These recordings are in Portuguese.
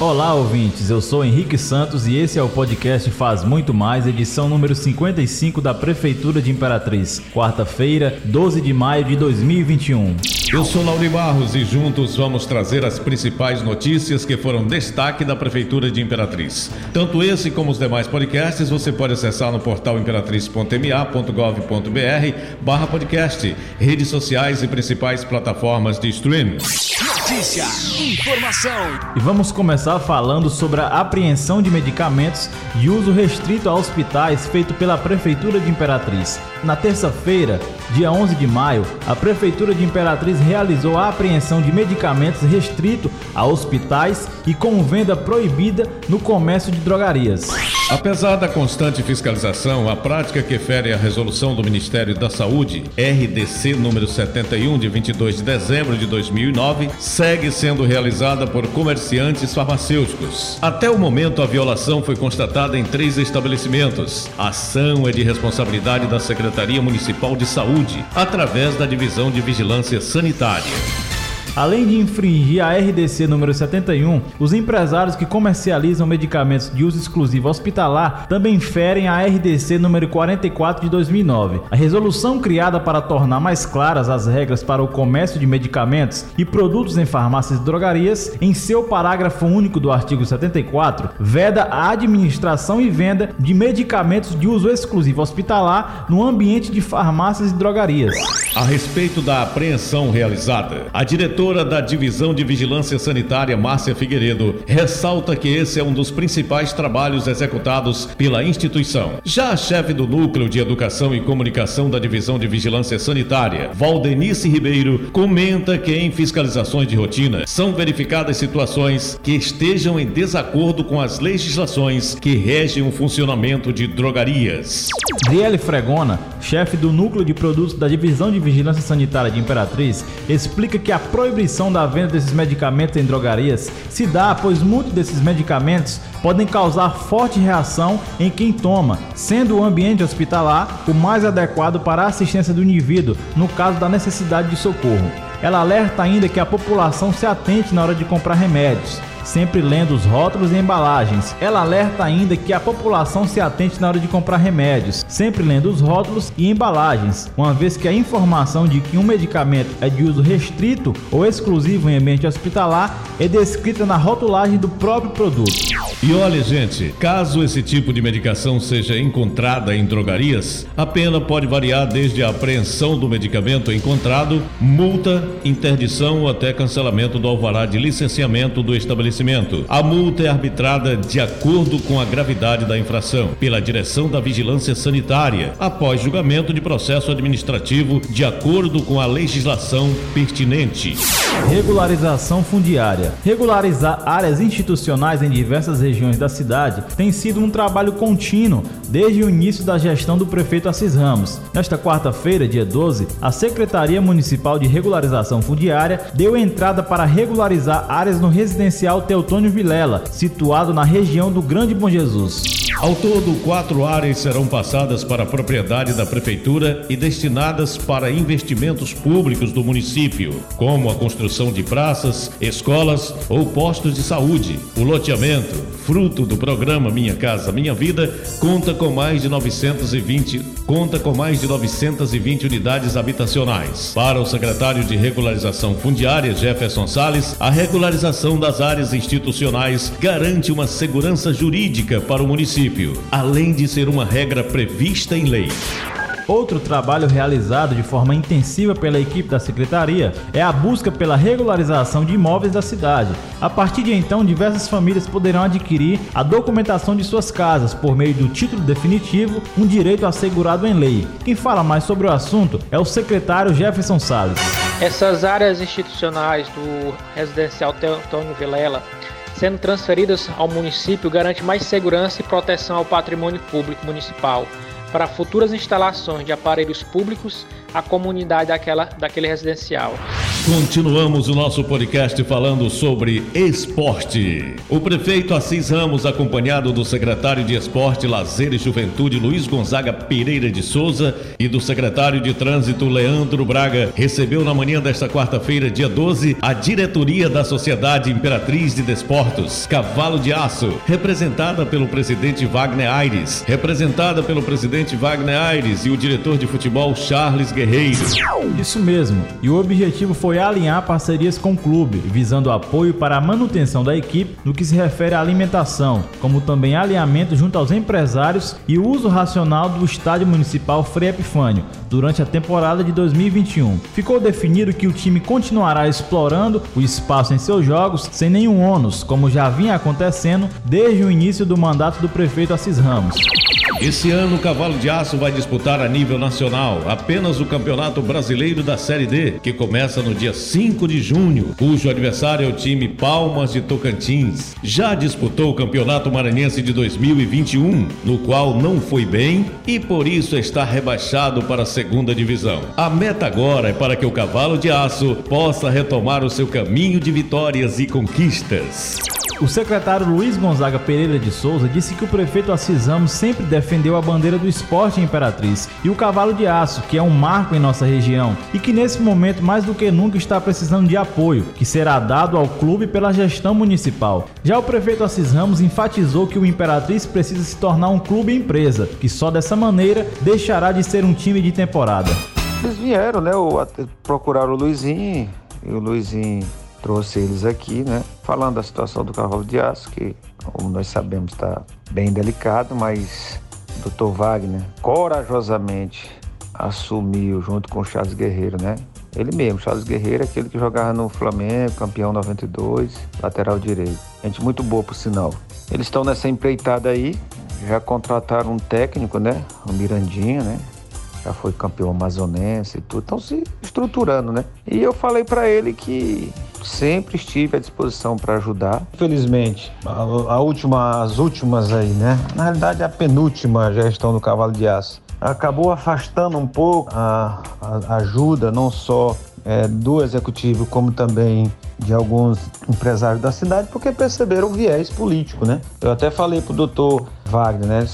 Olá, ouvintes. Eu sou Henrique Santos e esse é o podcast Faz Muito Mais, edição número 55 da Prefeitura de Imperatriz, quarta-feira, 12 de maio de 2021. Eu sou Lauri Barros e juntos vamos trazer as principais notícias que foram destaque da Prefeitura de Imperatriz. Tanto esse como os demais podcasts você pode acessar no portal imperatriz.ma.gov.br barra podcast, redes sociais e principais plataformas de streaming. Notícia, informação. E vamos começar falando sobre a apreensão de medicamentos de uso restrito a hospitais feito pela Prefeitura de Imperatriz. Na terça-feira, dia 11 de maio, a Prefeitura de Imperatriz realizou a apreensão de medicamentos restrito a hospitais e com venda proibida no comércio de drogarias. Apesar da constante fiscalização, a prática que fere a resolução do Ministério da Saúde, RDC número 71 de 22 de dezembro de 2009, segue sendo realizada por comerciantes farmacêuticos. Até o momento, a violação foi constatada em três estabelecimentos. A ação é de responsabilidade da Secretaria Municipal de Saúde, através da Divisão de Vigilância Sanitária. Além de infringir a RDC número 71, os empresários que comercializam medicamentos de uso exclusivo hospitalar também ferem a RDC número 44 de 2009. A resolução criada para tornar mais claras as regras para o comércio de medicamentos e produtos em farmácias e drogarias, em seu parágrafo único do artigo 74, veda a administração e venda de medicamentos de uso exclusivo hospitalar no ambiente de farmácias e drogarias. A respeito da apreensão realizada, a diretora diretora da Divisão de Vigilância Sanitária, Márcia Figueiredo, ressalta que esse é um dos principais trabalhos executados pela instituição. Já a chefe do Núcleo de Educação e Comunicação da Divisão de Vigilância Sanitária, Valdenice Ribeiro, comenta que em fiscalizações de rotina são verificadas situações que estejam em desacordo com as legislações que regem o funcionamento de drogarias. Diele Fregona, chefe do Núcleo de Produtos da Divisão de Vigilância Sanitária de Imperatriz, explica que a proibição proibição da venda desses medicamentos em drogarias se dá pois muitos desses medicamentos podem causar forte reação em quem toma, sendo o ambiente hospitalar o mais adequado para a assistência do indivíduo no caso da necessidade de socorro. Ela alerta ainda que a população se atente na hora de comprar remédios, sempre lendo os rótulos e embalagens. Ela alerta ainda que a população se atente na hora de comprar remédios, sempre lendo os rótulos e embalagens, uma vez que a informação de que um medicamento é de uso restrito ou exclusivo em ambiente hospitalar é descrita na rotulagem do próprio produto. E olha, gente, caso esse tipo de medicação seja encontrada em drogarias, a pena pode variar desde a apreensão do medicamento encontrado, multa, interdição ou até cancelamento do alvará de licenciamento do estabelecimento. A multa é arbitrada de acordo com a gravidade da infração pela Direção da Vigilância Sanitária, após julgamento de processo administrativo de acordo com a legislação pertinente. Regularização fundiária. Regularizar áreas institucionais em diversas regiões da cidade tem sido um trabalho contínuo desde o início da gestão do prefeito Assis Ramos. Nesta quarta-feira, dia 12, a Secretaria Municipal de Regularização Fundiária deu entrada para regularizar áreas no residencial Teutônio Vilela, situado na região do Grande Bom Jesus. Ao todo, quatro áreas serão passadas para a propriedade da Prefeitura e destinadas para investimentos públicos do município, como a construção de praças, escolas ou postos de saúde. O loteamento, fruto do programa Minha Casa Minha Vida, conta com mais de 920, conta com mais de 920 unidades habitacionais. Para o secretário de Regularização Fundiária, Jefferson Sales, a regularização das áreas institucionais garante uma segurança jurídica para o município município, além de ser uma regra prevista em lei. Outro trabalho realizado de forma intensiva pela equipe da secretaria é a busca pela regularização de imóveis da cidade. A partir de então, diversas famílias poderão adquirir a documentação de suas casas por meio do título definitivo, um direito assegurado em lei. Quem fala mais sobre o assunto é o secretário Jefferson Salles. Essas áreas institucionais do residencial Teotônio Vilela sendo transferidas ao município garante mais segurança e proteção ao patrimônio público municipal para futuras instalações de aparelhos públicos à comunidade daquela, daquele residencial. Continuamos o nosso podcast falando sobre esporte. O prefeito Assis Ramos, acompanhado do secretário de Esporte, Lazer e Juventude, Luiz Gonzaga Pereira de Souza, e do secretário de Trânsito, Leandro Braga, recebeu na manhã desta quarta-feira, dia 12, a diretoria da Sociedade Imperatriz de Desportos, Cavalo de Aço, representada pelo presidente Wagner Aires, representada pelo presidente Wagner Aires e o diretor de futebol Charles Guerreiro. Isso mesmo, e o objetivo foi foi alinhar parcerias com o clube, visando apoio para a manutenção da equipe no que se refere à alimentação, como também alinhamento junto aos empresários e o uso racional do estádio municipal Frei Epifânio durante a temporada de 2021. Ficou definido que o time continuará explorando o espaço em seus jogos sem nenhum ônus, como já vinha acontecendo desde o início do mandato do prefeito Assis Ramos. Esse ano o Cavalo de Aço vai disputar a nível nacional apenas o Campeonato Brasileiro da Série D, que começa no dia 5 de junho, cujo adversário é o time Palmas de Tocantins. Já disputou o Campeonato Maranhense de 2021, no qual não foi bem e por isso está rebaixado para a segunda divisão. A meta agora é para que o Cavalo de Aço possa retomar o seu caminho de vitórias e conquistas. O secretário Luiz Gonzaga Pereira de Souza disse que o prefeito Assis Ramos sempre defendeu a bandeira do esporte Imperatriz e o cavalo de aço, que é um marco em nossa região, e que nesse momento mais do que nunca está precisando de apoio, que será dado ao clube pela gestão municipal. Já o prefeito Assis Ramos enfatizou que o Imperatriz precisa se tornar um clube empresa, que só dessa maneira deixará de ser um time de temporada. Eles vieram, né? O, procuraram o Luizinho e o Luizinho trouxe eles aqui, né? Falando da situação do cavalo de aço, que, como nós sabemos, está bem delicado, mas o Dr. Wagner corajosamente assumiu junto com o Charles Guerreiro, né? Ele mesmo, Charles Guerreiro, aquele que jogava no Flamengo, campeão 92, lateral direito. Gente muito boa, por sinal. Eles estão nessa empreitada aí, já contrataram um técnico, né? O Mirandinha, né? Já foi campeão amazonense e tudo. Estão se estruturando, né? E eu falei para ele que sempre estive à disposição para ajudar. Infelizmente, a, a, última, as últimas aí, né? Na realidade, a penúltima gestão do Cavalo de Aço acabou afastando um pouco a, a ajuda, não só é, do executivo, como também de alguns empresários da cidade, porque perceberam o viés político, né? Eu até falei pro doutor Wagner, né?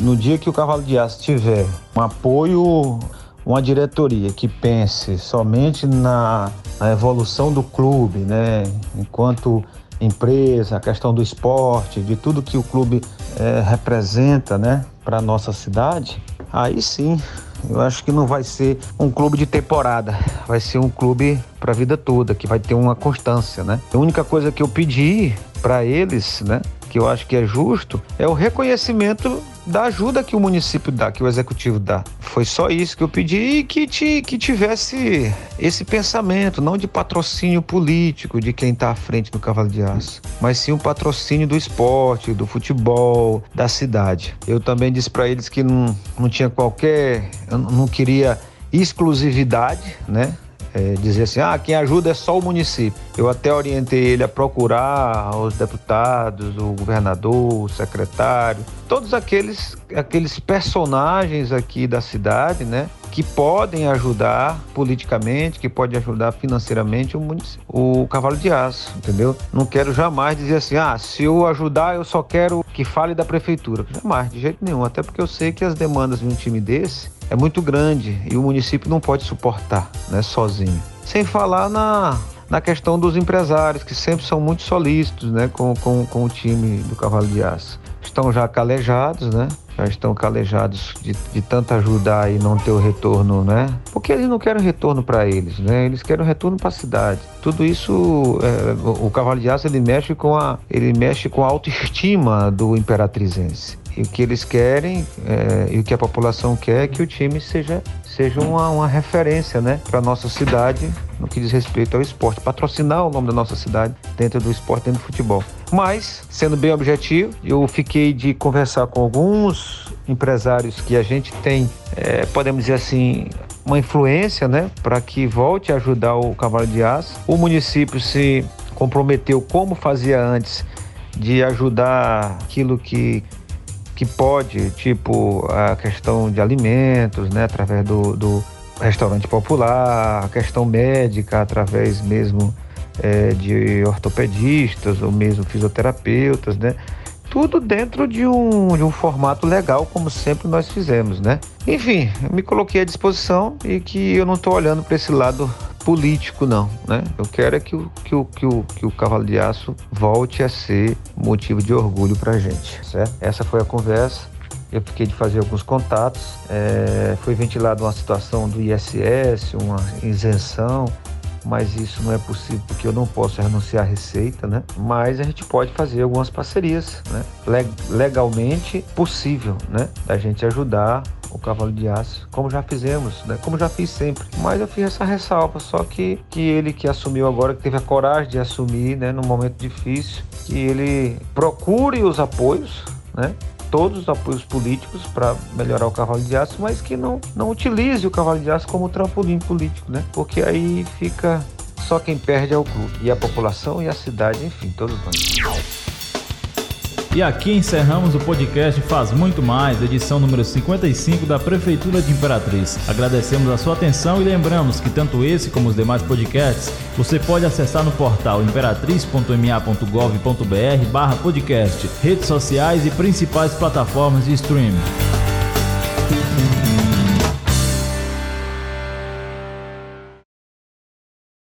No dia que o Cavalo de Aço tiver um apoio uma diretoria que pense somente na, na evolução do clube, né, enquanto empresa, a questão do esporte, de tudo que o clube é, representa, né, para a nossa cidade, aí sim eu acho que não vai ser um clube de temporada, vai ser um clube para a vida toda, que vai ter uma constância, né? A única coisa que eu pedi para eles, né, que eu acho que é justo, é o reconhecimento da ajuda que o município dá, que o executivo dá. Foi só isso que eu pedi e que, te, que tivesse esse pensamento, não de patrocínio político de quem está à frente do Cavalo de Aço, mas sim um patrocínio do esporte, do futebol, da cidade. Eu também disse para eles que não, não tinha qualquer. Eu não queria exclusividade, né? É, dizer assim, ah, quem ajuda é só o município. Eu até orientei ele a procurar os deputados, o governador, o secretário, todos aqueles, aqueles personagens aqui da cidade, né? Que podem ajudar politicamente, que podem ajudar financeiramente o, município, o cavalo de aço, entendeu? Não quero jamais dizer assim, ah, se eu ajudar, eu só quero que fale da prefeitura. Jamais, de jeito nenhum. Até porque eu sei que as demandas de um time desse é muito grande e o município não pode suportar né, sozinho. Sem falar na, na questão dos empresários, que sempre são muito solícitos né, com, com, com o time do Cavalo de Aço. Estão já calejados, né? Já estão calejados de, de tanto ajudar e não ter o retorno, né? Porque eles não querem retorno para eles, né? Eles querem retorno para a cidade. Tudo isso, é, o Cavalo de Aço ele mexe com a, ele mexe com a autoestima do imperatrizense. E o que eles querem é, e o que a população quer é que o time seja, seja uma, uma referência né, para a nossa cidade no que diz respeito ao esporte, patrocinar o nome da nossa cidade dentro do esporte, dentro do futebol. Mas, sendo bem objetivo, eu fiquei de conversar com alguns empresários que a gente tem, é, podemos dizer assim, uma influência né, para que volte a ajudar o Cavalo de Aço. O município se comprometeu, como fazia antes, de ajudar aquilo que que pode, tipo a questão de alimentos, né, através do, do, restaurante popular, a questão médica através mesmo é, de ortopedistas ou mesmo fisioterapeutas, né? Tudo dentro de um, de um formato legal, como sempre nós fizemos, né? Enfim, me coloquei à disposição e que eu não estou olhando para esse lado político, não, né? Eu quero é que o, que o, que o, que o Cavalo de Aço volte a ser motivo de orgulho para a gente, certo? Essa foi a conversa. Eu fiquei de fazer alguns contatos. É, foi ventilada uma situação do ISS, uma isenção mas isso não é possível porque eu não posso renunciar à receita, né? Mas a gente pode fazer algumas parcerias, né? Legalmente possível, né? Da gente ajudar o cavalo de aço, como já fizemos, né? Como já fiz sempre. Mas eu fiz essa ressalva, só que que ele que assumiu agora, que teve a coragem de assumir, né, num momento difícil, que ele procure os apoios, né? Todos os apoios políticos para melhorar o cavalo de aço, mas que não, não utilize o cavalo de aço como trampolim político, né? Porque aí fica só quem perde é o clube, e a população e a cidade, enfim, todos nós. E aqui encerramos o podcast Faz Muito Mais, edição número 55 da Prefeitura de Imperatriz. Agradecemos a sua atenção e lembramos que tanto esse como os demais podcasts você pode acessar no portal imperatriz.ma.gov.br barra podcast, redes sociais e principais plataformas de streaming.